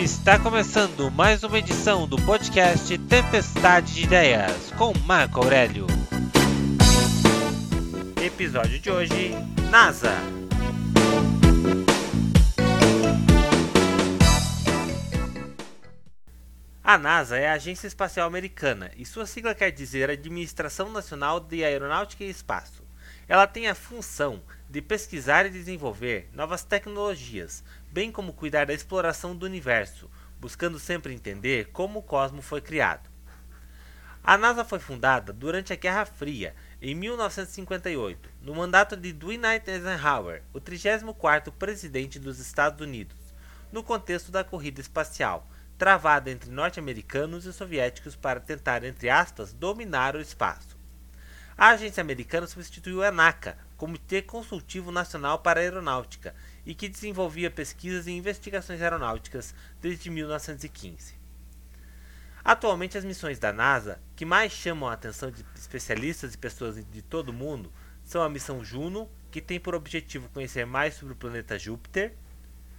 Está começando mais uma edição do podcast Tempestade de Ideias com Marco Aurélio. Episódio de hoje: NASA. A NASA é a Agência Espacial Americana e sua sigla quer dizer Administração Nacional de Aeronáutica e Espaço. Ela tem a função de pesquisar e desenvolver novas tecnologias, bem como cuidar da exploração do universo, buscando sempre entender como o cosmos foi criado. A NASA foi fundada durante a Guerra Fria, em 1958, no mandato de Dwight Eisenhower, o 34º presidente dos Estados Unidos, no contexto da corrida espacial, travada entre norte-americanos e soviéticos para tentar, entre aspas, dominar o espaço. A agência americana substituiu a NACA, Comitê Consultivo Nacional para a Aeronáutica, e que desenvolvia pesquisas e investigações aeronáuticas desde 1915. Atualmente, as missões da NASA que mais chamam a atenção de especialistas e pessoas de todo o mundo são a missão Juno, que tem por objetivo conhecer mais sobre o planeta Júpiter,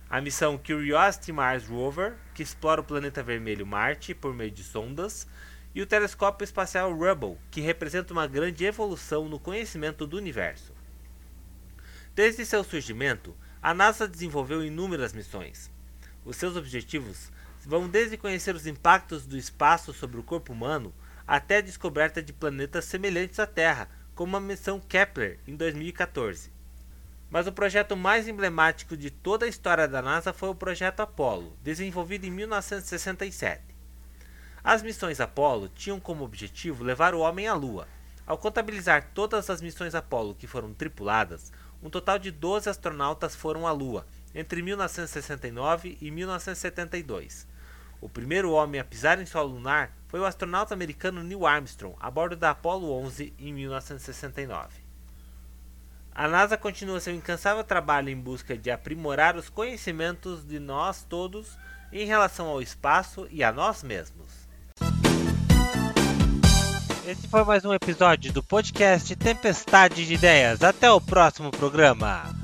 a missão Curiosity Mars Rover, que explora o planeta vermelho Marte por meio de sondas, e o telescópio espacial Hubble, que representa uma grande evolução no conhecimento do universo. Desde seu surgimento, a NASA desenvolveu inúmeras missões. Os seus objetivos vão desde conhecer os impactos do espaço sobre o corpo humano até a descoberta de planetas semelhantes à Terra, como a missão Kepler em 2014. Mas o projeto mais emblemático de toda a história da NASA foi o projeto Apollo, desenvolvido em 1967. As missões Apollo tinham como objetivo levar o homem à Lua. Ao contabilizar todas as missões Apollo que foram tripuladas, um total de 12 astronautas foram à Lua entre 1969 e 1972. O primeiro homem a pisar em solo lunar foi o astronauta americano Neil Armstrong a bordo da Apollo 11 em 1969. A NASA continua seu incansável trabalho em busca de aprimorar os conhecimentos de nós todos em relação ao espaço e a nós mesmos. Esse foi mais um episódio do podcast Tempestade de Ideias. Até o próximo programa.